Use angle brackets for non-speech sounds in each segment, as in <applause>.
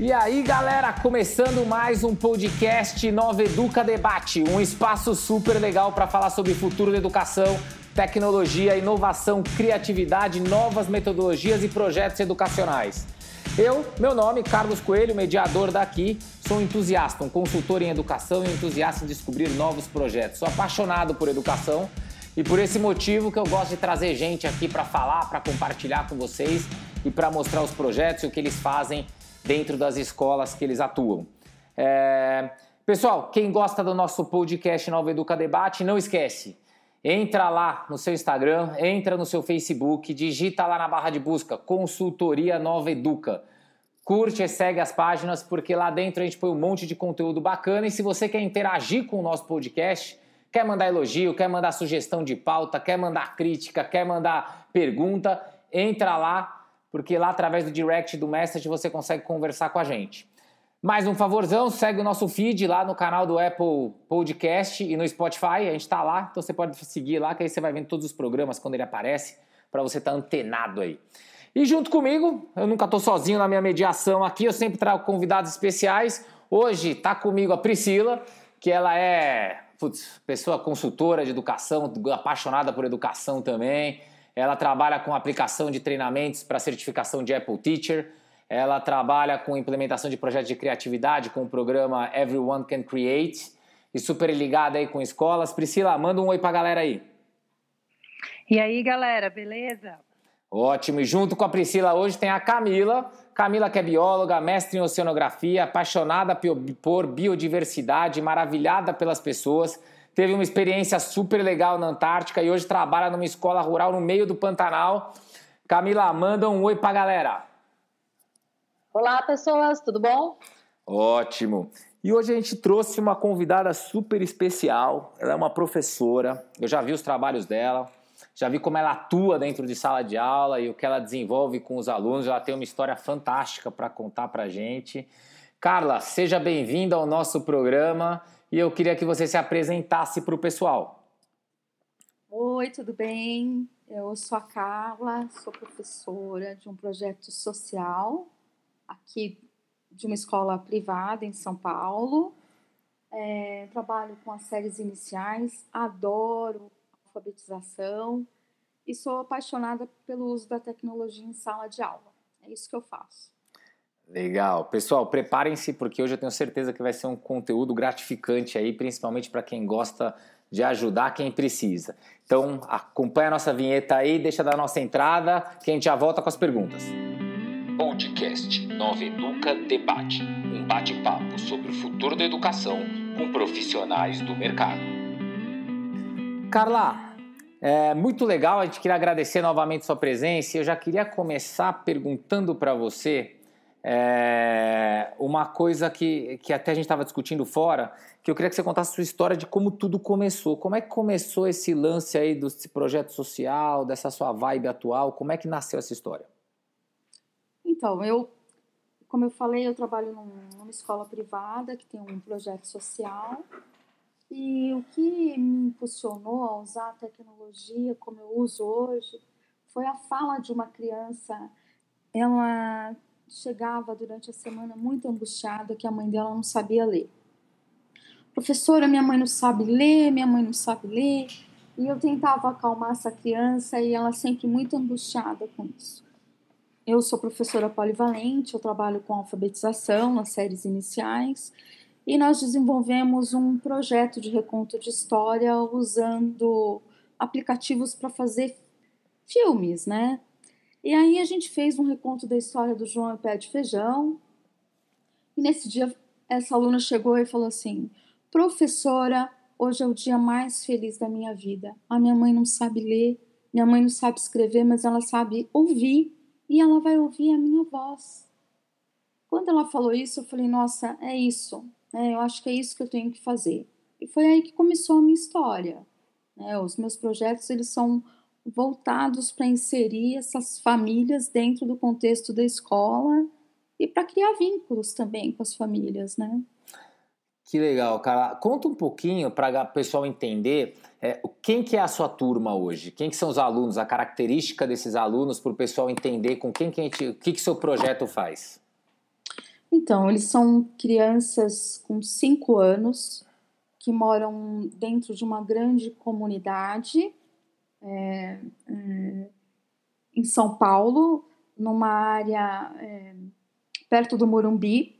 E aí, galera, começando mais um podcast Nova Educa Debate, um espaço super legal para falar sobre futuro da educação, tecnologia, inovação, criatividade, novas metodologias e projetos educacionais. Eu, meu nome, Carlos Coelho, mediador daqui, sou entusiasta, um consultor em educação e entusiasta em descobrir novos projetos. Sou apaixonado por educação e por esse motivo que eu gosto de trazer gente aqui para falar, para compartilhar com vocês e para mostrar os projetos e o que eles fazem dentro das escolas que eles atuam. É... Pessoal, quem gosta do nosso podcast Nova Educa Debate, não esquece. Entra lá no seu Instagram, entra no seu Facebook, digita lá na barra de busca Consultoria Nova Educa. Curte e segue as páginas, porque lá dentro a gente põe um monte de conteúdo bacana. E se você quer interagir com o nosso podcast, quer mandar elogio, quer mandar sugestão de pauta, quer mandar crítica, quer mandar pergunta, entra lá porque lá através do direct do message você consegue conversar com a gente. Mais um favorzão, segue o nosso feed lá no canal do Apple Podcast e no Spotify, a gente está lá, então você pode seguir lá que aí você vai vendo todos os programas quando ele aparece, para você estar tá antenado aí. E junto comigo, eu nunca estou sozinho na minha mediação aqui, eu sempre trago convidados especiais. Hoje está comigo a Priscila, que ela é putz, pessoa consultora de educação, apaixonada por educação também ela trabalha com aplicação de treinamentos para certificação de Apple Teacher, ela trabalha com implementação de projetos de criatividade com o programa Everyone Can Create e super ligada aí com escolas. Priscila, manda um oi para a galera aí. E aí, galera, beleza? Ótimo. E junto com a Priscila hoje tem a Camila. Camila que é bióloga, mestre em oceanografia, apaixonada por biodiversidade, maravilhada pelas pessoas teve uma experiência super legal na Antártica e hoje trabalha numa escola rural no meio do Pantanal. Camila, manda um oi pra galera. Olá, pessoas, tudo bom? Ótimo. E hoje a gente trouxe uma convidada super especial. Ela é uma professora. Eu já vi os trabalhos dela, já vi como ela atua dentro de sala de aula e o que ela desenvolve com os alunos. Ela tem uma história fantástica para contar para gente. Carla, seja bem-vinda ao nosso programa e eu queria que você se apresentasse para o pessoal. Oi, tudo bem? Eu sou a Carla, sou professora de um projeto social aqui de uma escola privada em São Paulo. É, trabalho com as séries iniciais, adoro alfabetização e sou apaixonada pelo uso da tecnologia em sala de aula. É isso que eu faço. Legal. Pessoal, preparem-se porque hoje eu tenho certeza que vai ser um conteúdo gratificante aí, principalmente para quem gosta de ajudar quem precisa. Então, acompanha a nossa vinheta aí, deixa dar nossa entrada, que a gente já volta com as perguntas. Podcast Nova Educa Debate. Um bate-papo sobre o futuro da educação com profissionais do mercado. Carla, é muito legal, a gente queria agradecer novamente sua presença. Eu já queria começar perguntando para você é, uma coisa que, que até a gente estava discutindo fora, que eu queria que você contasse a sua história de como tudo começou. Como é que começou esse lance aí desse projeto social, dessa sua vibe atual? Como é que nasceu essa história? Então, eu, como eu falei, eu trabalho num, numa escola privada que tem um projeto social. E o que me impulsionou a usar a tecnologia como eu uso hoje foi a fala de uma criança. Ela chegava durante a semana muito angustiada que a mãe dela não sabia ler. Professora, minha mãe não sabe ler, minha mãe não sabe ler. E eu tentava acalmar essa criança e ela sempre muito angustiada com isso. Eu sou professora polivalente, eu trabalho com alfabetização nas séries iniciais e nós desenvolvemos um projeto de reconto de história usando aplicativos para fazer filmes, né? E aí a gente fez um reconto da história do João e Pé de Feijão. E nesse dia, essa aluna chegou e falou assim: Professora, hoje é o dia mais feliz da minha vida. A minha mãe não sabe ler, minha mãe não sabe escrever, mas ela sabe ouvir e ela vai ouvir a minha voz. Quando ela falou isso, eu falei: Nossa, é isso. É, eu acho que é isso que eu tenho que fazer. E foi aí que começou a minha história. É, os meus projetos eles são voltados para inserir essas famílias dentro do contexto da escola e para criar vínculos também com as famílias, né? Que legal, cara. Conta um pouquinho para o pessoal entender é, quem que é a sua turma hoje, quem que são os alunos, a característica desses alunos, para o pessoal entender com quem que a gente, o que que seu projeto faz. Então, eles são crianças com cinco anos que moram dentro de uma grande comunidade é, em São Paulo, numa área é, perto do Morumbi.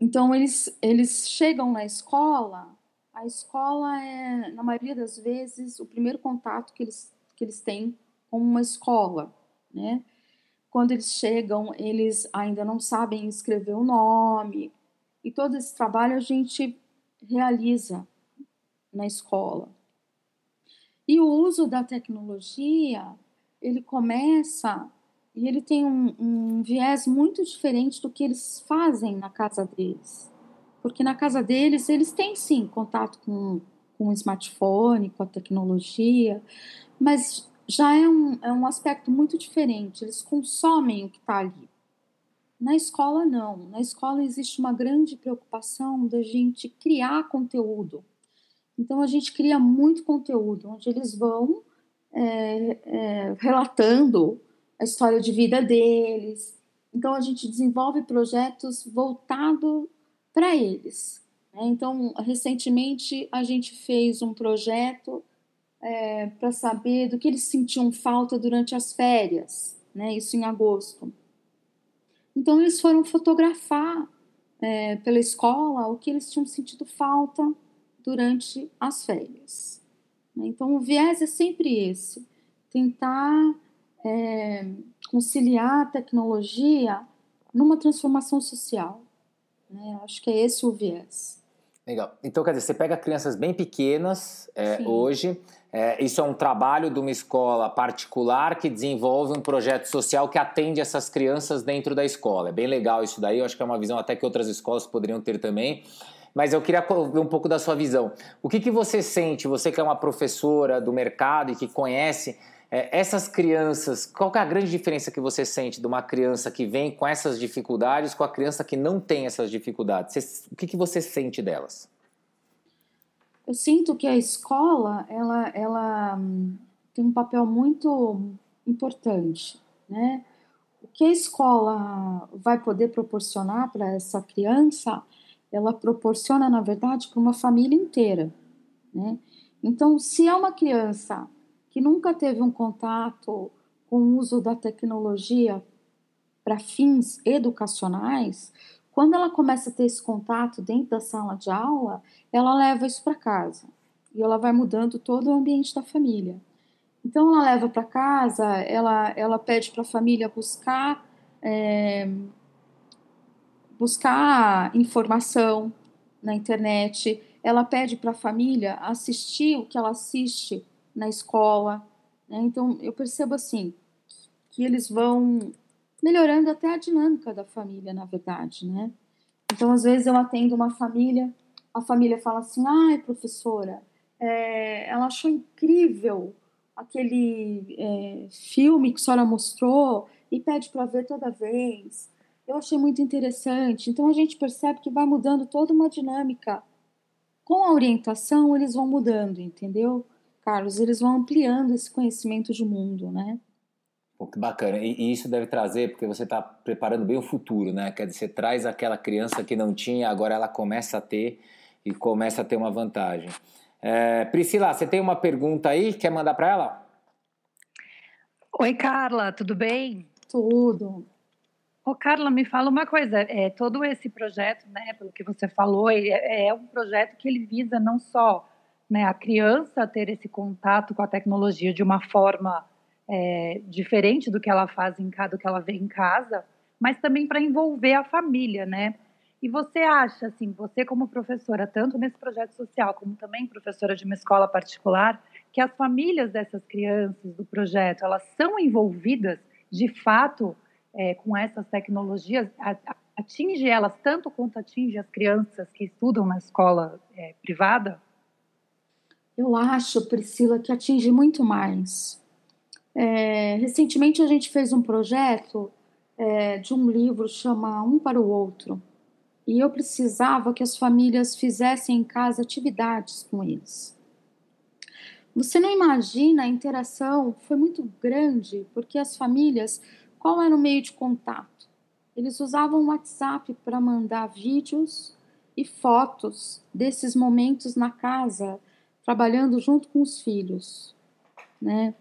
Então, eles, eles chegam na escola, a escola é, na maioria das vezes, o primeiro contato que eles, que eles têm com uma escola, né? Quando eles chegam, eles ainda não sabem escrever o nome, e todo esse trabalho a gente realiza na escola. E o uso da tecnologia, ele começa e ele tem um, um, viés muito diferente do que eles fazem na casa deles. Porque na casa deles, eles têm sim contato com, com o smartphone, com a tecnologia, mas já é um, é um aspecto muito diferente. Eles consomem o que está ali. Na escola, não. Na escola existe uma grande preocupação da gente criar conteúdo. Então, a gente cria muito conteúdo, onde eles vão é, é, relatando a história de vida deles. Então, a gente desenvolve projetos voltados para eles. Né? Então, recentemente, a gente fez um projeto é, para saber do que eles sentiam falta durante as férias, né? isso em agosto. Então, eles foram fotografar é, pela escola o que eles tinham sentido falta durante as férias. Né? Então, o viés é sempre esse: tentar é, conciliar a tecnologia numa transformação social. Né? Acho que é esse o viés. Legal. Então, quer dizer, você pega crianças bem pequenas é, hoje é, isso é um trabalho de uma escola particular que desenvolve um projeto social que atende essas crianças dentro da escola. É bem legal isso daí, eu acho que é uma visão até que outras escolas poderiam ter também. Mas eu queria ver um pouco da sua visão. O que, que você sente, você que é uma professora do mercado e que conhece é, essas crianças, qual é a grande diferença que você sente de uma criança que vem com essas dificuldades com a criança que não tem essas dificuldades? Você, o que, que você sente delas? eu sinto que a escola ela, ela hum, tem um papel muito importante, né? O que a escola vai poder proporcionar para essa criança, ela proporciona, na verdade, para uma família inteira, né? Então, se é uma criança que nunca teve um contato com o uso da tecnologia para fins educacionais, quando ela começa a ter esse contato dentro da sala de aula, ela leva isso para casa e ela vai mudando todo o ambiente da família. Então ela leva para casa, ela, ela pede para a família buscar é, buscar informação na internet, ela pede para a família assistir o que ela assiste na escola. Né? Então eu percebo assim que eles vão melhorando até a dinâmica da família, na verdade, né? Então, às vezes eu atendo uma família, a família fala assim, ai, professora, é, ela achou incrível aquele é, filme que a senhora mostrou e pede para ver toda vez. Eu achei muito interessante. Então, a gente percebe que vai mudando toda uma dinâmica. Com a orientação, eles vão mudando, entendeu? Carlos, eles vão ampliando esse conhecimento de mundo, né? Pô, que bacana. E, e, isso deve trazer, porque você está preparando bem o futuro, né? Quer dizer, você traz aquela criança que não tinha, agora ela começa a ter e começa a ter uma vantagem. É, Priscila, você tem uma pergunta aí? Quer mandar para ela? Oi, Carla, tudo bem? Tudo. Ô, Carla, me fala uma coisa. É, todo esse projeto, né, pelo que você falou, é, é um projeto que ele visa não só né, a criança ter esse contato com a tecnologia de uma forma é, diferente do que ela faz em casa, do que ela vê em casa, mas também para envolver a família, né? E você acha, assim, você como professora, tanto nesse projeto social como também professora de uma escola particular, que as famílias dessas crianças do projeto, elas são envolvidas de fato é, com essas tecnologias, atinge elas tanto quanto atinge as crianças que estudam na escola é, privada? Eu acho, Priscila, que atinge muito mais. É, recentemente a gente fez um projeto é, de um livro chama Um para o Outro e eu precisava que as famílias fizessem em casa atividades com eles. Você não imagina a interação foi muito grande porque as famílias qual era o meio de contato? eles usavam o WhatsApp para mandar vídeos e fotos desses momentos na casa, trabalhando junto com os filhos, né?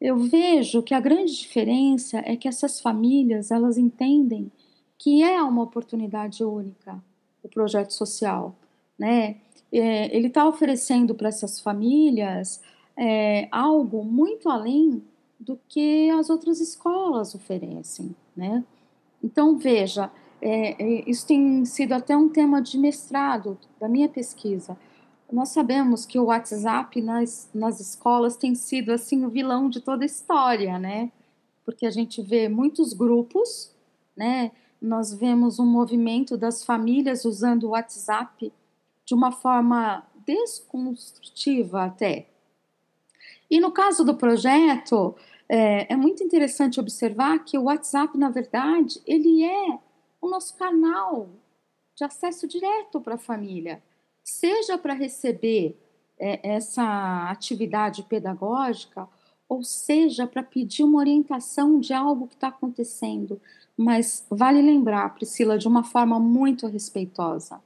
Eu vejo que a grande diferença é que essas famílias, elas entendem que é uma oportunidade única o projeto social, né? É, ele está oferecendo para essas famílias é, algo muito além do que as outras escolas oferecem, né? Então veja, é, é, isso tem sido até um tema de mestrado da minha pesquisa. Nós sabemos que o WhatsApp nas, nas escolas tem sido assim o vilão de toda a história, né? Porque a gente vê muitos grupos, né? Nós vemos um movimento das famílias usando o WhatsApp de uma forma desconstrutiva até. E no caso do projeto, é, é muito interessante observar que o WhatsApp, na verdade, ele é o nosso canal de acesso direto para a família, seja para receber é, essa atividade pedagógica, ou seja para pedir uma orientação de algo que está acontecendo. Mas vale lembrar, Priscila, de uma forma muito respeitosa.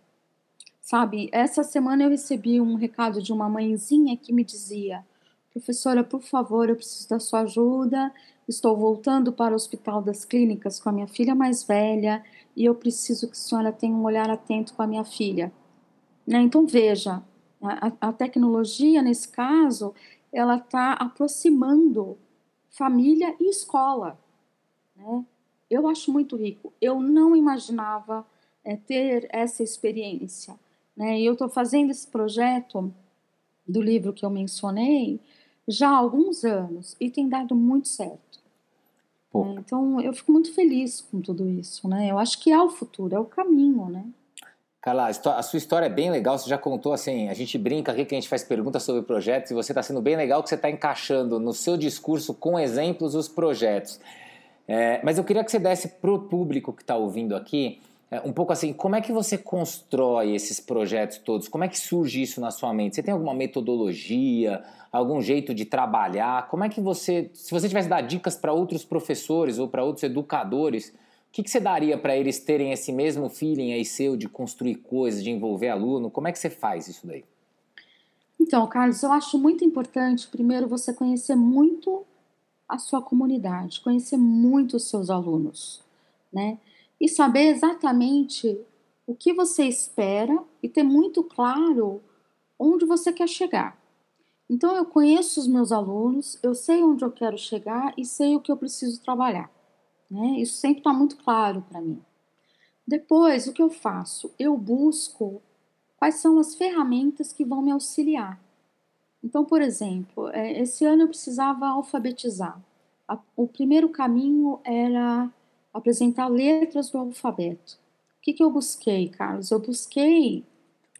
Sabe, essa semana eu recebi um recado de uma mãezinha que me dizia: Professora, por favor, eu preciso da sua ajuda. Estou voltando para o Hospital das Clínicas com a minha filha mais velha e eu preciso que a senhora tenha um olhar atento com a minha filha. Né? Então, veja, a, a tecnologia, nesse caso, ela está aproximando família e escola. Né? Eu acho muito rico. Eu não imaginava é, ter essa experiência. Né? E eu estou fazendo esse projeto do livro que eu mencionei já há alguns anos e tem dado muito certo. É, então, eu fico muito feliz com tudo isso, né? Eu acho que é o futuro, é o caminho, né? Carla, a sua história é bem legal, você já contou assim, a gente brinca aqui que a gente faz perguntas sobre projetos e você está sendo bem legal que você está encaixando no seu discurso com exemplos os projetos. É, mas eu queria que você desse para o público que está ouvindo aqui um pouco assim, como é que você constrói esses projetos todos? Como é que surge isso na sua mente? Você tem alguma metodologia, algum jeito de trabalhar? Como é que você, se você tivesse dar dicas para outros professores ou para outros educadores, o que, que você daria para eles terem esse mesmo feeling aí seu de construir coisas, de envolver aluno? Como é que você faz isso daí? Então, Carlos, eu acho muito importante, primeiro, você conhecer muito a sua comunidade, conhecer muito os seus alunos, né? E saber exatamente o que você espera e ter muito claro onde você quer chegar. Então, eu conheço os meus alunos, eu sei onde eu quero chegar e sei o que eu preciso trabalhar. Né? Isso sempre está muito claro para mim. Depois, o que eu faço? Eu busco quais são as ferramentas que vão me auxiliar. Então, por exemplo, é, esse ano eu precisava alfabetizar. O primeiro caminho era apresentar letras do alfabeto. O que, que eu busquei, Carlos? Eu busquei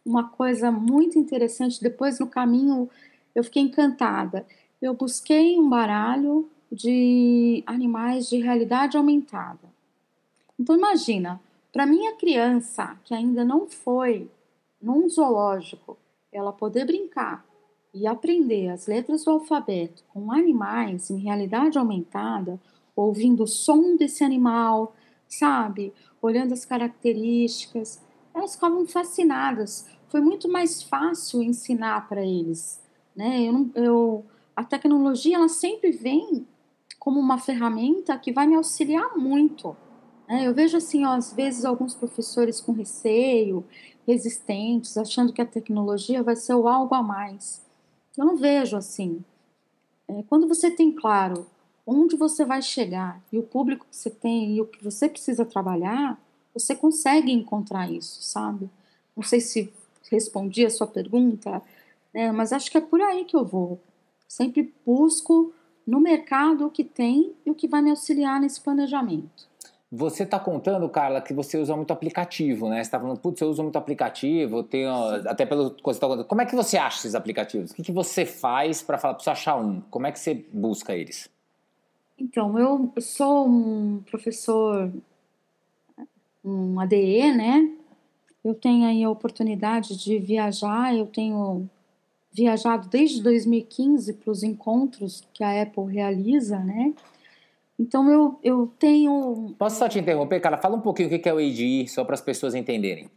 uma coisa muito interessante. Depois, no caminho, eu fiquei encantada. Eu busquei um baralho de animais de realidade aumentada. Então, imagina, para minha criança que ainda não foi num zoológico, ela poder brincar e aprender as letras do alfabeto com animais em realidade aumentada, ouvindo o som desse animal, sabe? Olhando as características. Elas ficavam fascinadas. Foi muito mais fácil ensinar para eles, né? Eu, eu, a tecnologia ela sempre vem como uma ferramenta que vai me auxiliar muito. Né? Eu vejo assim, ó, às vezes alguns professores com receio, resistentes, achando que a tecnologia vai ser o algo a mais. Eu não vejo assim. É, quando você tem claro onde você vai chegar e o público que você tem e o que você precisa trabalhar, você consegue encontrar isso, sabe? Não sei se respondi a sua pergunta, né, mas acho que é por aí que eu vou. Sempre busco no mercado o que tem e o que vai me auxiliar nesse planejamento. Você está contando, Carla, que você usa muito aplicativo, né? Você está falando, putz, eu uso muito aplicativo, tenho, até pelo que você está contando. Como é que você acha esses aplicativos? O que, que você faz para falar, preciso achar um? Como é que você busca eles? Então, eu sou um professor, um ADE, né? Eu tenho aí a oportunidade de viajar, eu tenho viajado desde 2015 para os encontros que a Apple realiza, né? Então eu, eu tenho. Posso só te interromper, cara? Fala um pouquinho o que é o ADI, só para as pessoas entenderem.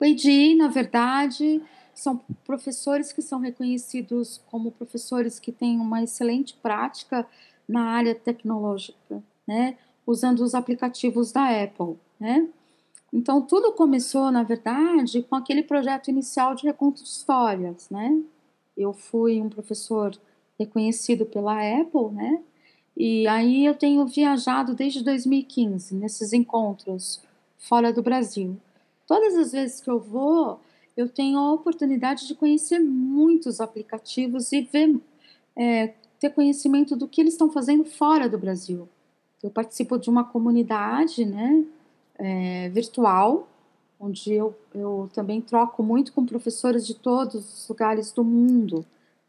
O ADI, na verdade, são professores que são reconhecidos como professores que têm uma excelente prática na área tecnológica, né? Usando os aplicativos da Apple, né? Então, tudo começou, na verdade, com aquele projeto inicial de reconto de histórias, né? Eu fui um professor reconhecido pela Apple, né? E aí eu tenho viajado desde 2015 nesses encontros fora do Brasil. Todas as vezes que eu vou, eu tenho a oportunidade de conhecer muitos aplicativos e ver, é, ter conhecimento do que eles estão fazendo fora do Brasil. Eu participo de uma comunidade, né? é, virtual, onde eu, eu também troco muito com professores de todos os lugares do mundo.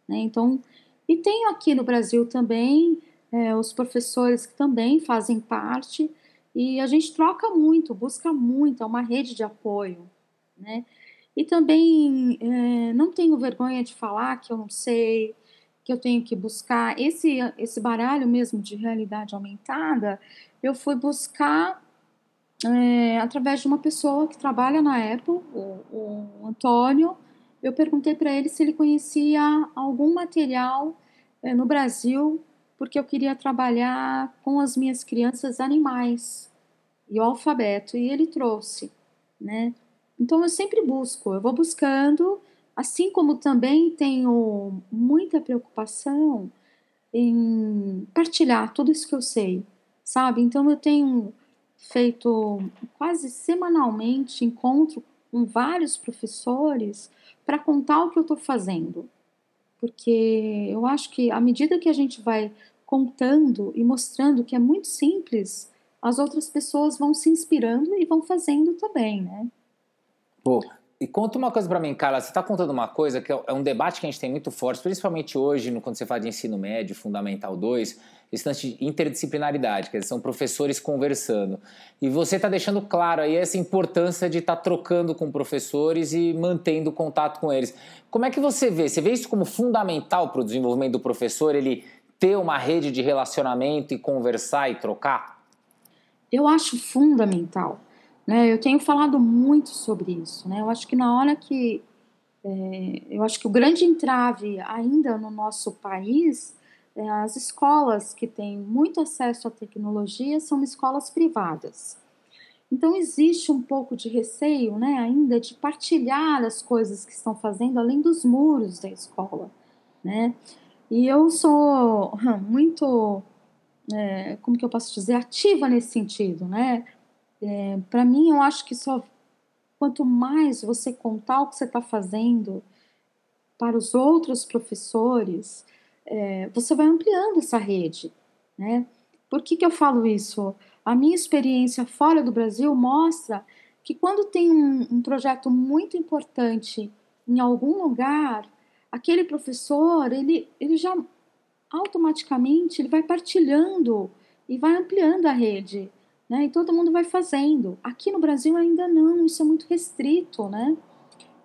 Né? Então, e tenho aqui no Brasil também é, os professores que também fazem parte, e a gente troca muito, busca muito, é uma rede de apoio. Né? E também é, não tenho vergonha de falar que eu não sei, que eu tenho que buscar. Esse, esse baralho mesmo de realidade aumentada, eu fui buscar é, através de uma pessoa que trabalha na Apple, o, o Antônio. Eu perguntei para ele se ele conhecia algum material é, no Brasil, porque eu queria trabalhar com as minhas crianças animais e o alfabeto, e ele trouxe, né? Então eu sempre busco, eu vou buscando, assim como também tenho muita preocupação em partilhar tudo isso que eu sei, sabe? Então eu tenho feito quase semanalmente encontro com vários professores para contar o que eu estou fazendo. Porque eu acho que à medida que a gente vai contando e mostrando que é muito simples, as outras pessoas vão se inspirando e vão fazendo também, né? Pô, e conta uma coisa para mim, Carla. Você está contando uma coisa que é, é um debate que a gente tem muito forte, principalmente hoje, quando você fala de ensino médio, Fundamental 2, esse lance de interdisciplinaridade, que eles são professores conversando. E você está deixando claro aí essa importância de estar tá trocando com professores e mantendo contato com eles. Como é que você vê? Você vê isso como fundamental para o desenvolvimento do professor, ele ter uma rede de relacionamento e conversar e trocar? Eu acho fundamental. Né? Eu tenho falado muito sobre isso. Né? Eu acho que na hora que. É, eu acho que o grande entrave ainda no nosso país é as escolas que têm muito acesso à tecnologia são escolas privadas. Então existe um pouco de receio, né, ainda de partilhar as coisas que estão fazendo além dos muros da escola, né? E eu sou <laughs> muito, é, como que eu posso dizer, ativa nesse sentido, né? É, para mim, eu acho que só quanto mais você contar o que você está fazendo para os outros professores, é, você vai ampliando essa rede, né? Por que, que eu falo isso? A minha experiência fora do Brasil mostra que quando tem um, um projeto muito importante em algum lugar, aquele professor, ele, ele já automaticamente ele vai partilhando e vai ampliando a rede né? E todo mundo vai fazendo. Aqui no Brasil ainda não, isso é muito restrito, né?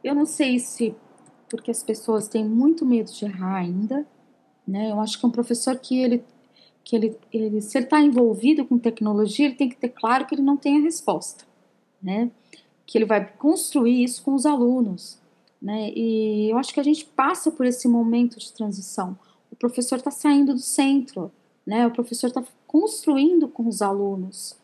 Eu não sei se porque as pessoas têm muito medo de errar ainda, né? Eu acho que um professor que ele que ele, ele se ele está envolvido com tecnologia, ele tem que ter claro que ele não tem a resposta, né? Que ele vai construir isso com os alunos, né? E eu acho que a gente passa por esse momento de transição. O professor está saindo do centro, né? O professor está construindo com os alunos.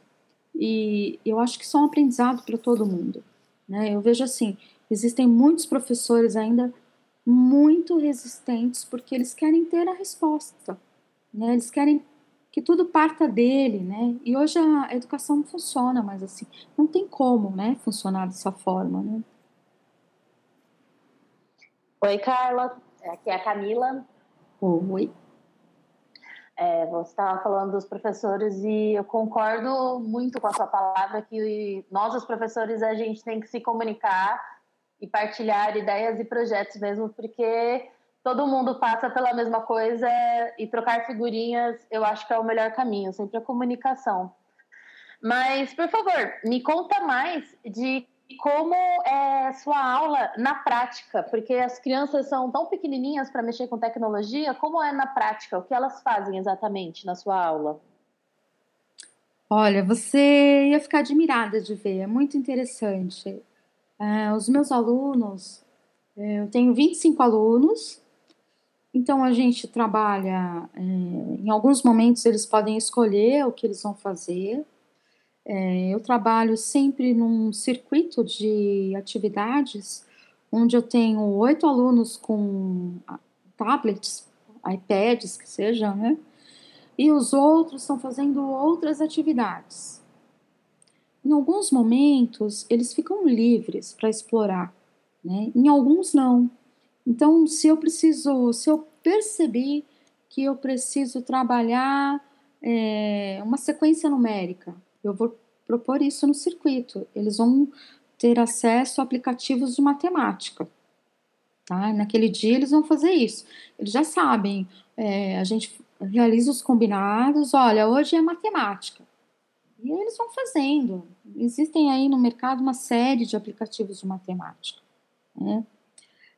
E eu acho que isso é um aprendizado para todo mundo. Né? Eu vejo assim, existem muitos professores ainda muito resistentes porque eles querem ter a resposta, né? Eles querem que tudo parta dele, né? E hoje a educação não funciona mais assim. Não tem como, né, funcionar dessa forma, né? Oi, Carla. Aqui é a Camila. Oi. É, você estava falando dos professores e eu concordo muito com a sua palavra que nós, os professores, a gente tem que se comunicar e partilhar ideias e projetos mesmo, porque todo mundo passa pela mesma coisa e trocar figurinhas eu acho que é o melhor caminho, sempre a comunicação. Mas, por favor, me conta mais de como é sua aula na prática, porque as crianças são tão pequenininhas para mexer com tecnologia, como é na prática? O que elas fazem exatamente na sua aula? Olha, você ia ficar admirada de ver, é muito interessante. Uh, os meus alunos, eu tenho 25 alunos, então a gente trabalha, é, em alguns momentos eles podem escolher o que eles vão fazer. É, eu trabalho sempre num circuito de atividades onde eu tenho oito alunos com tablets, iPads, que seja, né? E os outros estão fazendo outras atividades. Em alguns momentos, eles ficam livres para explorar, né? Em alguns, não. Então, se eu preciso, se eu percebi que eu preciso trabalhar é, uma sequência numérica, eu vou propor isso no circuito. Eles vão ter acesso a aplicativos de matemática. Tá? Naquele dia eles vão fazer isso. Eles já sabem, é, a gente realiza os combinados, olha, hoje é matemática. E eles vão fazendo. Existem aí no mercado uma série de aplicativos de matemática. Né?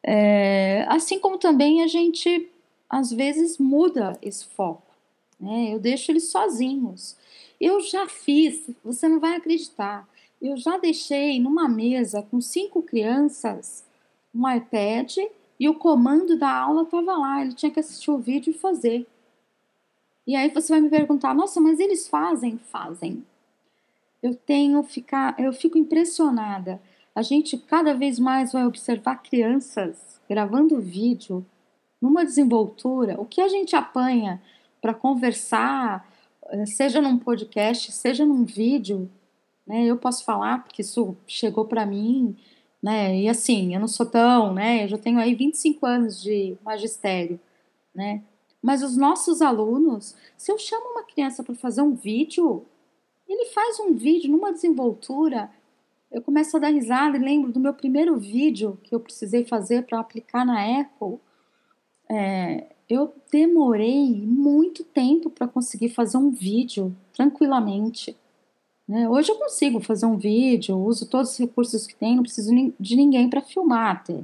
É, assim como também a gente, às vezes, muda esse foco. Né? Eu deixo eles sozinhos. Eu já fiz, você não vai acreditar, eu já deixei numa mesa com cinco crianças um iPad e o comando da aula estava lá, ele tinha que assistir o vídeo e fazer. E aí você vai me perguntar, nossa, mas eles fazem? Fazem. Eu tenho ficar, eu fico impressionada. A gente cada vez mais vai observar crianças gravando vídeo numa desenvoltura. O que a gente apanha para conversar, seja num podcast, seja num vídeo, né? Eu posso falar porque isso chegou para mim, né? E assim, eu não sou tão, né? Eu já tenho aí 25 anos de magistério, né? Mas os nossos alunos, se eu chamo uma criança para fazer um vídeo, ele faz um vídeo numa desenvoltura, eu começo a dar risada e lembro do meu primeiro vídeo que eu precisei fazer para aplicar na Apple. É, eu demorei muito tempo para conseguir fazer um vídeo tranquilamente. Né? Hoje eu consigo fazer um vídeo, uso todos os recursos que tem, não preciso de ninguém para filmar até.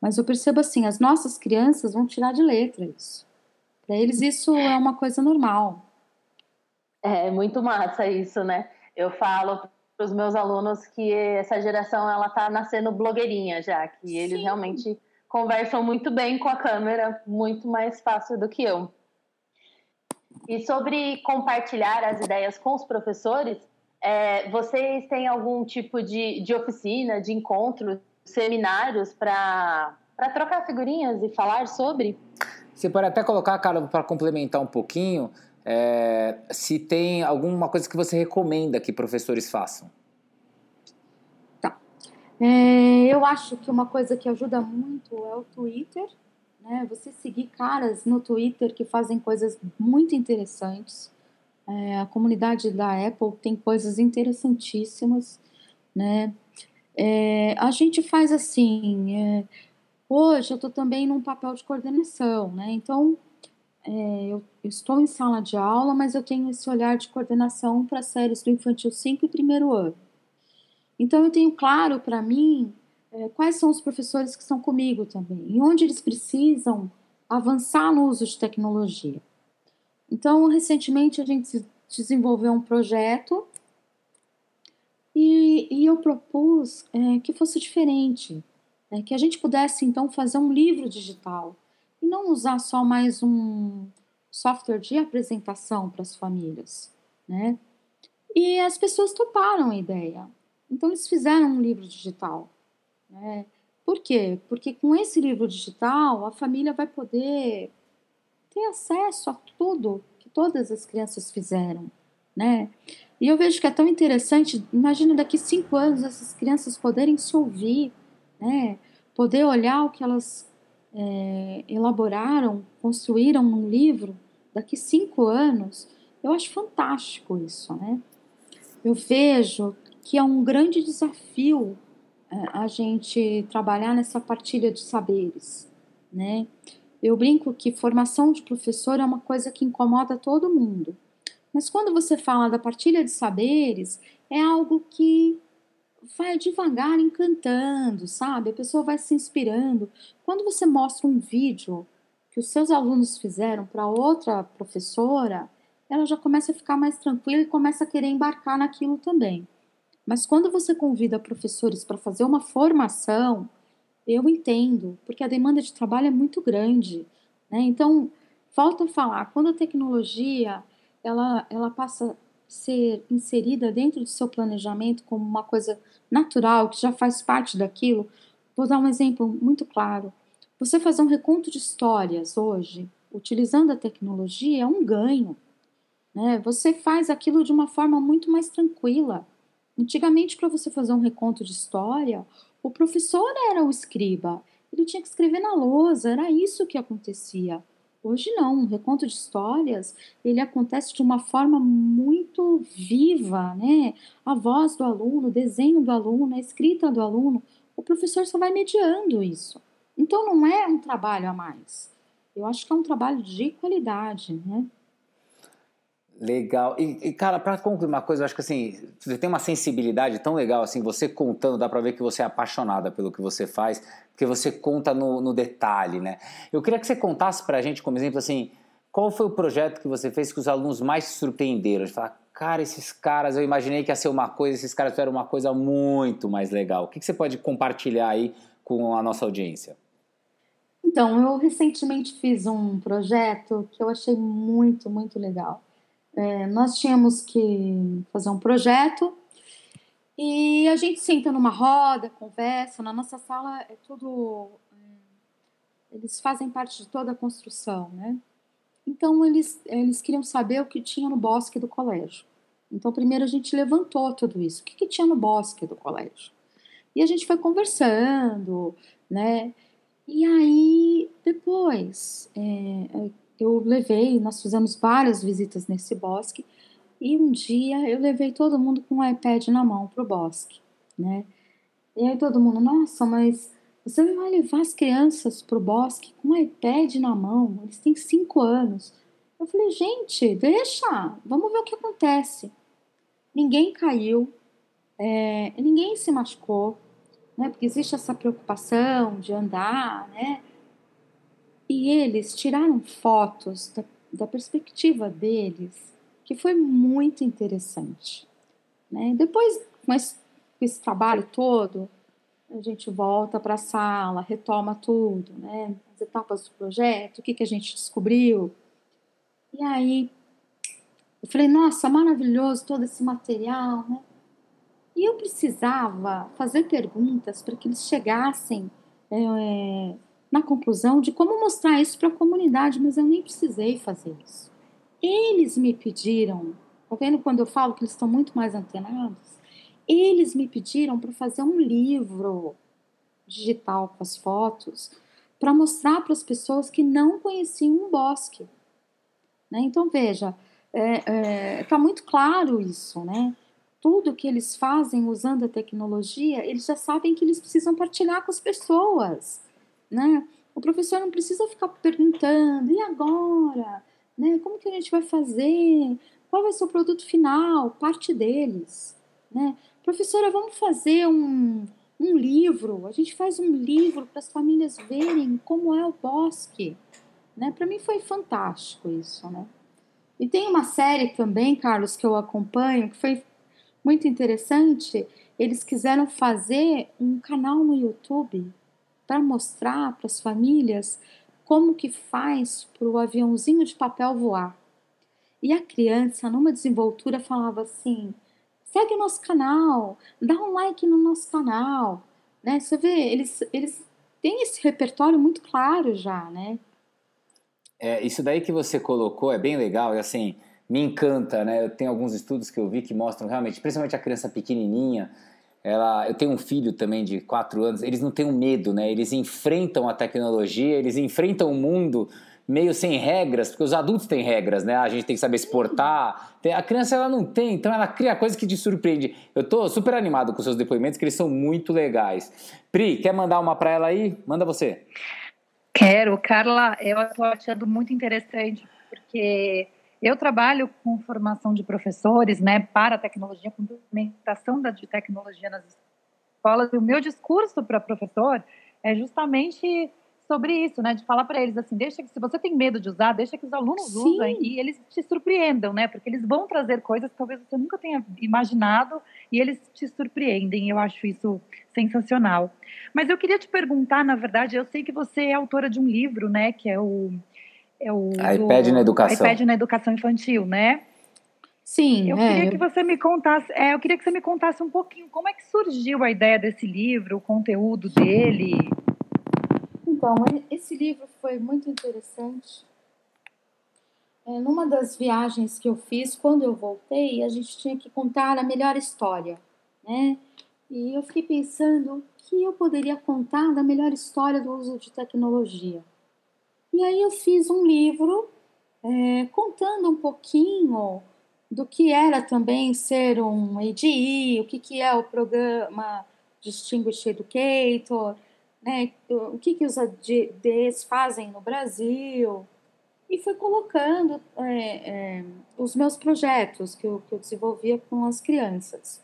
Mas eu percebo assim, as nossas crianças vão tirar de letra isso. Para eles isso é uma coisa normal. É muito massa isso, né? Eu falo para os meus alunos que essa geração ela tá nascendo blogueirinha já, que eles Sim. realmente conversam muito bem com a câmera, muito mais fácil do que eu. E sobre compartilhar as ideias com os professores, é, vocês têm algum tipo de, de oficina, de encontro, seminários para trocar figurinhas e falar sobre? Você pode até colocar, Carlos, para complementar um pouquinho, é, se tem alguma coisa que você recomenda que professores façam. É, eu acho que uma coisa que ajuda muito é o Twitter. Né? Você seguir caras no Twitter que fazem coisas muito interessantes. É, a comunidade da Apple tem coisas interessantíssimas, né? É, a gente faz assim. É, hoje eu estou também num papel de coordenação, né? Então é, eu, estou em sala de aula, mas eu tenho esse olhar de coordenação para séries do infantil 5 e primeiro ano. Então eu tenho claro para mim é, quais são os professores que estão comigo também e onde eles precisam avançar no uso de tecnologia. Então, recentemente a gente desenvolveu um projeto e, e eu propus é, que fosse diferente, né? que a gente pudesse então fazer um livro digital e não usar só mais um software de apresentação para as famílias, né? E as pessoas toparam a ideia. Então eles fizeram um livro digital, né? Por quê? Porque com esse livro digital a família vai poder ter acesso a tudo que todas as crianças fizeram, né? E eu vejo que é tão interessante, imagina daqui cinco anos essas crianças poderem se ouvir, né? Poder olhar o que elas é, elaboraram, construíram num livro, daqui cinco anos, eu acho fantástico isso, né? Eu vejo que é um grande desafio é, a gente trabalhar nessa partilha de saberes, né? Eu brinco que formação de professor é uma coisa que incomoda todo mundo. Mas quando você fala da partilha de saberes, é algo que vai devagar encantando, sabe? A pessoa vai se inspirando. Quando você mostra um vídeo que os seus alunos fizeram para outra professora, ela já começa a ficar mais tranquila e começa a querer embarcar naquilo também. Mas quando você convida professores para fazer uma formação, eu entendo, porque a demanda de trabalho é muito grande. Né? Então, volto a falar, quando a tecnologia ela, ela passa a ser inserida dentro do seu planejamento como uma coisa natural, que já faz parte daquilo, vou dar um exemplo muito claro. Você fazer um reconto de histórias hoje, utilizando a tecnologia, é um ganho. Né? Você faz aquilo de uma forma muito mais tranquila. Antigamente, para você fazer um reconto de história, o professor era o escriba. Ele tinha que escrever na lousa, era isso que acontecia. Hoje não, um reconto de histórias, ele acontece de uma forma muito viva, né? A voz do aluno, o desenho do aluno, a escrita do aluno, o professor só vai mediando isso. Então não é um trabalho a mais. Eu acho que é um trabalho de qualidade, né? Legal. E, e cara, para concluir uma coisa, eu acho que assim, você tem uma sensibilidade tão legal, assim, você contando, dá para ver que você é apaixonada pelo que você faz, porque você conta no, no detalhe, né? Eu queria que você contasse para a gente, como exemplo, assim, qual foi o projeto que você fez que os alunos mais se surpreenderam? De falar, cara, esses caras, eu imaginei que ia ser uma coisa, esses caras fizeram uma coisa muito mais legal. O que, que você pode compartilhar aí com a nossa audiência? Então, eu recentemente fiz um projeto que eu achei muito, muito legal é, nós tínhamos que fazer um projeto e a gente senta numa roda, conversa. Na nossa sala é tudo. É, eles fazem parte de toda a construção, né? Então eles, eles queriam saber o que tinha no bosque do colégio. Então primeiro a gente levantou tudo isso. O que, que tinha no bosque do colégio? E a gente foi conversando, né? E aí depois é, eu levei, nós fizemos várias visitas nesse bosque e um dia eu levei todo mundo com um iPad na mão para o bosque, né? E aí todo mundo, nossa, mas você vai levar as crianças para o bosque com o iPad na mão? Eles têm cinco anos. Eu falei, gente, deixa, vamos ver o que acontece. Ninguém caiu, é, ninguém se machucou, né? Porque existe essa preocupação de andar, né? E eles tiraram fotos da, da perspectiva deles, que foi muito interessante. Né? Depois, com esse, com esse trabalho todo, a gente volta para a sala, retoma tudo, né? as etapas do projeto, o que, que a gente descobriu. E aí, eu falei, nossa, maravilhoso todo esse material, né? E eu precisava fazer perguntas para que eles chegassem é, na conclusão de como mostrar isso para a comunidade, mas eu nem precisei fazer isso. Eles me pediram, tá vendo quando eu falo que eles estão muito mais antenados? Eles me pediram para fazer um livro digital com as fotos para mostrar para as pessoas que não conheciam um bosque. Né? Então, veja, está é, é, tá muito claro isso, né? Tudo que eles fazem usando a tecnologia, eles já sabem que eles precisam partilhar com as pessoas né? O professor não precisa ficar perguntando, e agora? Né? Como que a gente vai fazer? Qual vai ser o produto final? Parte deles, né? Professora, vamos fazer um, um livro. A gente faz um livro para as famílias verem como é o bosque. Né? Para mim foi fantástico isso, né? E tem uma série também, Carlos, que eu acompanho, que foi muito interessante. Eles quiseram fazer um canal no YouTube para mostrar para as famílias como que faz para o aviãozinho de papel voar. E a criança, numa desenvoltura, falava assim: segue o nosso canal, dá um like no nosso canal. Né? Você vê, eles, eles têm esse repertório muito claro já, né? É, isso daí que você colocou é bem legal e assim, me encanta, né? Eu tenho alguns estudos que eu vi que mostram realmente, principalmente a criança pequenininha, ela, eu tenho um filho também de 4 anos, eles não têm um medo, né? Eles enfrentam a tecnologia, eles enfrentam o mundo meio sem regras, porque os adultos têm regras, né? A gente tem que saber exportar. A criança ela não tem, então ela cria coisas que te surpreende. Eu tô super animado com seus depoimentos, que eles são muito legais. Pri, quer mandar uma para ela aí? Manda você. Quero, Carla, eu estou achando muito interessante, porque eu trabalho com formação de professores, né, para a tecnologia, com implementação da de tecnologia nas escolas. E o meu discurso para professor é justamente sobre isso, né? De falar para eles assim, deixa que se você tem medo de usar, deixa que os alunos Sim. usem e eles te surpreendam, né? Porque eles vão trazer coisas que talvez você nunca tenha imaginado e eles te surpreendem. Eu acho isso sensacional. Mas eu queria te perguntar, na verdade, eu sei que você é autora de um livro, né? Que é o é o iPad do, na educação. iPad na educação infantil, né? Sim. Eu é, queria que você me contasse, é, eu queria que você me contasse um pouquinho como é que surgiu a ideia desse livro, o conteúdo dele. Então, esse livro foi muito interessante. É, numa das viagens que eu fiz, quando eu voltei, a gente tinha que contar a melhor história, né? E eu fiquei pensando o que eu poderia contar da melhor história do uso de tecnologia. E aí eu fiz um livro é, contando um pouquinho do que era também ser um ADI, o que, que é o programa Distinguished Educator, né, o que, que os ADs fazem no Brasil, e fui colocando é, é, os meus projetos que eu, que eu desenvolvia com as crianças.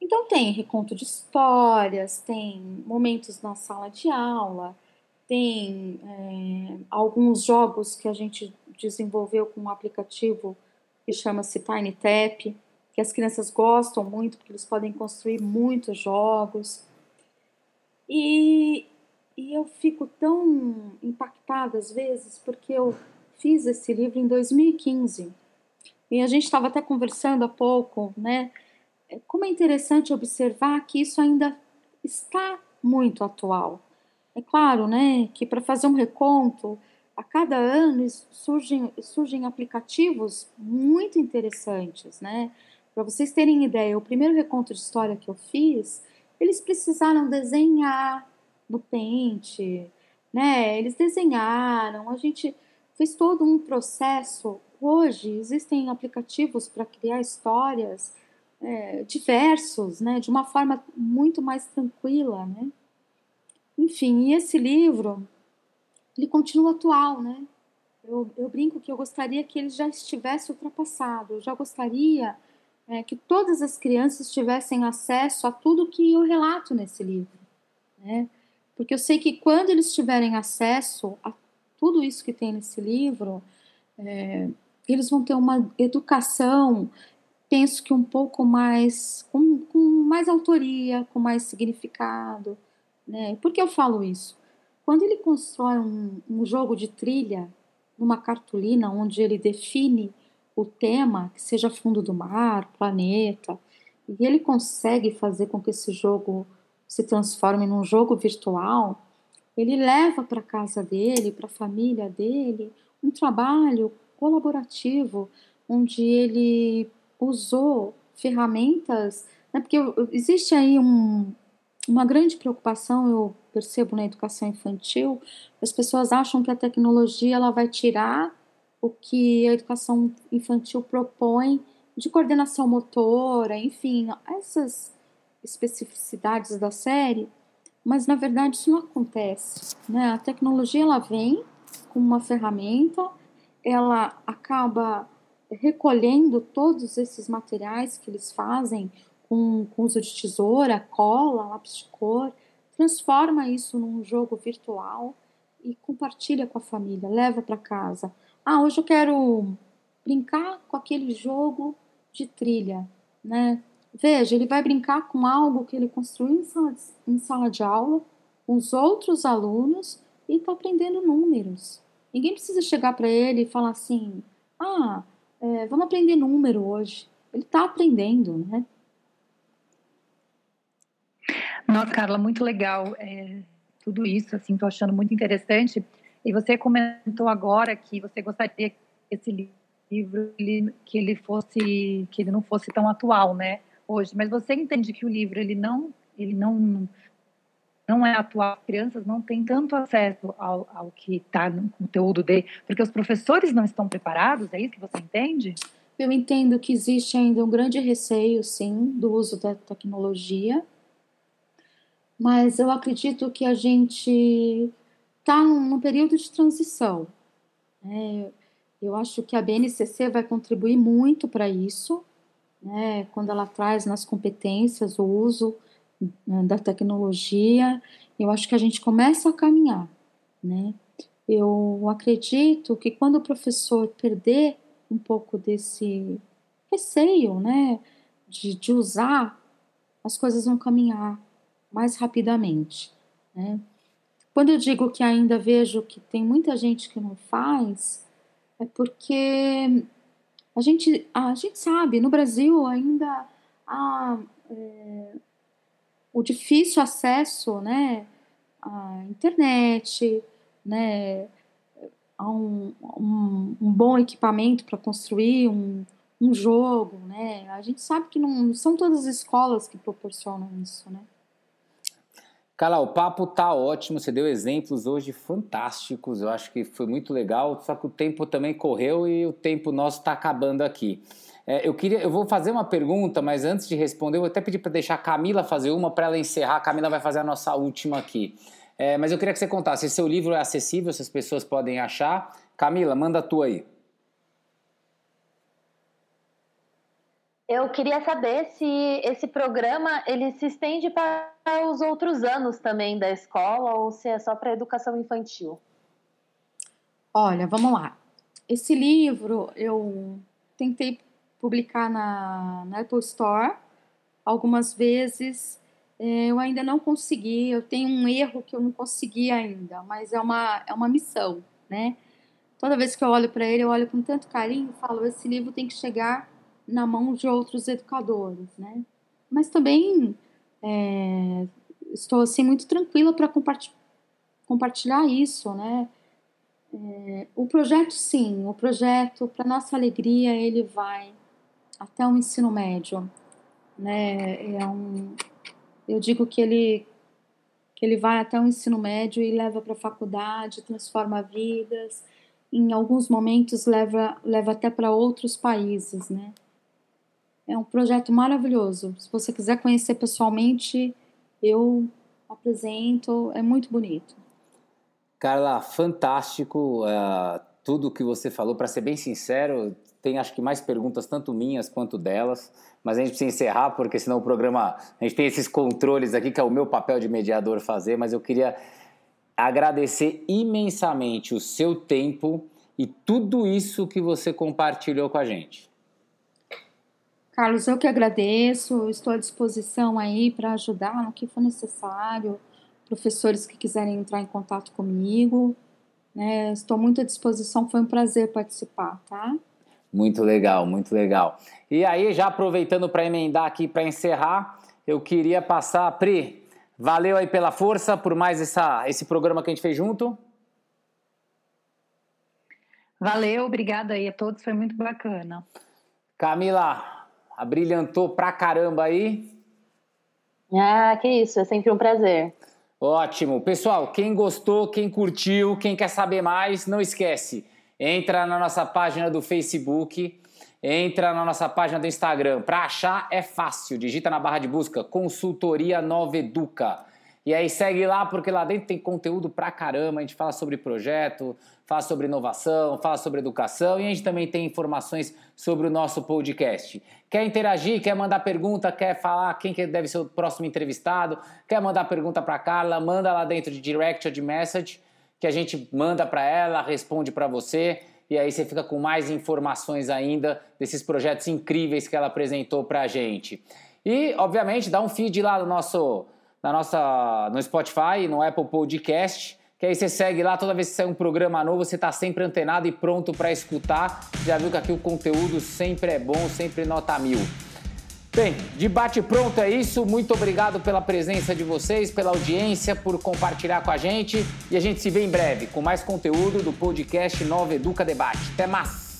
Então tem reconto de histórias, tem momentos na sala de aula, tem é, alguns jogos que a gente desenvolveu com um aplicativo que chama-se Tiny Tap, que as crianças gostam muito porque eles podem construir muitos jogos. E, e eu fico tão impactada às vezes porque eu fiz esse livro em 2015 e a gente estava até conversando há pouco, né? É, como é interessante observar que isso ainda está muito atual. É claro, né, que para fazer um reconto, a cada ano surgem, surgem aplicativos muito interessantes, né? Para vocês terem ideia, o primeiro reconto de história que eu fiz, eles precisaram desenhar no pente, né? Eles desenharam, a gente fez todo um processo. Hoje existem aplicativos para criar histórias é, diversos, né? De uma forma muito mais tranquila, né? Enfim, e esse livro, ele continua atual, né? Eu, eu brinco que eu gostaria que ele já estivesse ultrapassado. Eu já gostaria é, que todas as crianças tivessem acesso a tudo que eu relato nesse livro, né? Porque eu sei que quando eles tiverem acesso a tudo isso que tem nesse livro, é, eles vão ter uma educação, penso que um pouco mais, com, com mais autoria, com mais significado, né? Por que eu falo isso? Quando ele constrói um, um jogo de trilha, numa cartolina onde ele define o tema, que seja fundo do mar, planeta, e ele consegue fazer com que esse jogo se transforme num jogo virtual, ele leva para casa dele, para a família dele, um trabalho colaborativo, onde ele usou ferramentas, né, porque existe aí um, uma grande preocupação, eu percebo na educação infantil, as pessoas acham que a tecnologia ela vai tirar o que a educação infantil propõe de coordenação motora, enfim, essas especificidades da série, mas na verdade isso não acontece. Né? A tecnologia ela vem com uma ferramenta, ela acaba recolhendo todos esses materiais que eles fazem com, com uso de tesoura, cola, lápis de cor, transforma isso num jogo virtual e compartilha com a família, leva para casa. Ah, hoje eu quero brincar com aquele jogo de trilha, né? Veja, ele vai brincar com algo que ele construiu em sala de, em sala de aula, com os outros alunos e está aprendendo números. Ninguém precisa chegar para ele e falar assim: ah, é, vamos aprender número hoje. Ele está aprendendo, né? Nossa, Carla, muito legal é, tudo isso, assim, tô achando muito interessante. E você comentou agora que você gostaria que esse livro ele, que ele fosse que ele não fosse tão atual, né, hoje. Mas você entende que o livro ele não ele não não é atual. As crianças não têm tanto acesso ao, ao que está no conteúdo dele, porque os professores não estão preparados. É isso que você entende? Eu entendo que existe ainda um grande receio, sim, do uso da tecnologia mas eu acredito que a gente está num, num, período de transição. Né? Eu acho que a BNCC vai contribuir muito para isso, né? quando ela traz nas competências o uso né, da tecnologia. Eu acho que a gente começa a caminhar. né? Eu acredito que quando o professor perder um pouco desse receio, né, de, de usar, as coisas vão caminhar mais rapidamente, né? Quando eu digo que ainda vejo que tem muita gente que não faz, é porque a gente, a gente sabe, no Brasil ainda há é, o difícil acesso né, à internet, né, a um, um, um bom equipamento para construir um, um jogo. Né? A gente sabe que não são todas as escolas que proporcionam isso. Né? Carla, o papo tá ótimo, você deu exemplos hoje fantásticos, eu acho que foi muito legal, só que o tempo também correu e o tempo nosso está acabando aqui. É, eu queria, eu vou fazer uma pergunta, mas antes de responder, eu vou até pedir para deixar a Camila fazer uma para ela encerrar. A Camila vai fazer a nossa última aqui. É, mas eu queria que você contasse se seu livro é acessível, se as pessoas podem achar. Camila, manda a tua aí. Eu queria saber se esse programa ele se estende para os outros anos também da escola ou se é só para educação infantil. Olha, vamos lá. Esse livro eu tentei publicar na, na Apple Store algumas vezes. É, eu ainda não consegui, eu tenho um erro que eu não consegui ainda, mas é uma, é uma missão, né? Toda vez que eu olho para ele, eu olho com tanto carinho e falo: esse livro tem que chegar na mão de outros educadores, né? Mas também é, estou assim muito tranquila para compartilhar, compartilhar isso, né? É, o projeto, sim, o projeto, para nossa alegria, ele vai até o ensino médio, né? É um, eu digo que ele que ele vai até o ensino médio e leva para a faculdade, transforma vidas, em alguns momentos leva leva até para outros países, né? É um projeto maravilhoso. Se você quiser conhecer pessoalmente, eu apresento, é muito bonito. Carla, fantástico uh, tudo que você falou. Para ser bem sincero, tem acho que mais perguntas, tanto minhas quanto delas, mas a gente precisa encerrar, porque senão o programa. A gente tem esses controles aqui, que é o meu papel de mediador fazer, mas eu queria agradecer imensamente o seu tempo e tudo isso que você compartilhou com a gente. Carlos, eu que agradeço, estou à disposição aí para ajudar no que for necessário. Professores que quiserem entrar em contato comigo, né? Estou muito à disposição, foi um prazer participar, tá? Muito legal, muito legal. E aí, já aproveitando para emendar aqui para encerrar, eu queria passar, Pri, valeu aí pela força, por mais essa, esse programa que a gente fez junto. Valeu, obrigada aí a todos, foi muito bacana. Camila, abrilhantou pra caramba aí. Ah, que isso, é sempre um prazer. Ótimo. Pessoal, quem gostou, quem curtiu, quem quer saber mais, não esquece. Entra na nossa página do Facebook, entra na nossa página do Instagram. Para achar é fácil. Digita na barra de busca Consultoria Nova Educa. E aí segue lá, porque lá dentro tem conteúdo pra caramba. A gente fala sobre projeto, fala sobre inovação, fala sobre educação e a gente também tem informações sobre o nosso podcast. Quer interagir, quer mandar pergunta, quer falar quem que deve ser o próximo entrevistado, quer mandar pergunta para Carla, manda lá dentro de direct ou de message, que a gente manda para ela, responde para você e aí você fica com mais informações ainda desses projetos incríveis que ela apresentou para a gente. E, obviamente, dá um feed lá no nosso na nossa, no Spotify, no Apple Podcast, que aí você segue lá, toda vez que sair um programa novo, você está sempre antenado e pronto para escutar. Já viu que aqui o conteúdo sempre é bom, sempre nota mil. Bem, debate pronto é isso. Muito obrigado pela presença de vocês, pela audiência, por compartilhar com a gente. E a gente se vê em breve com mais conteúdo do podcast Nova Educa Debate. Até mais!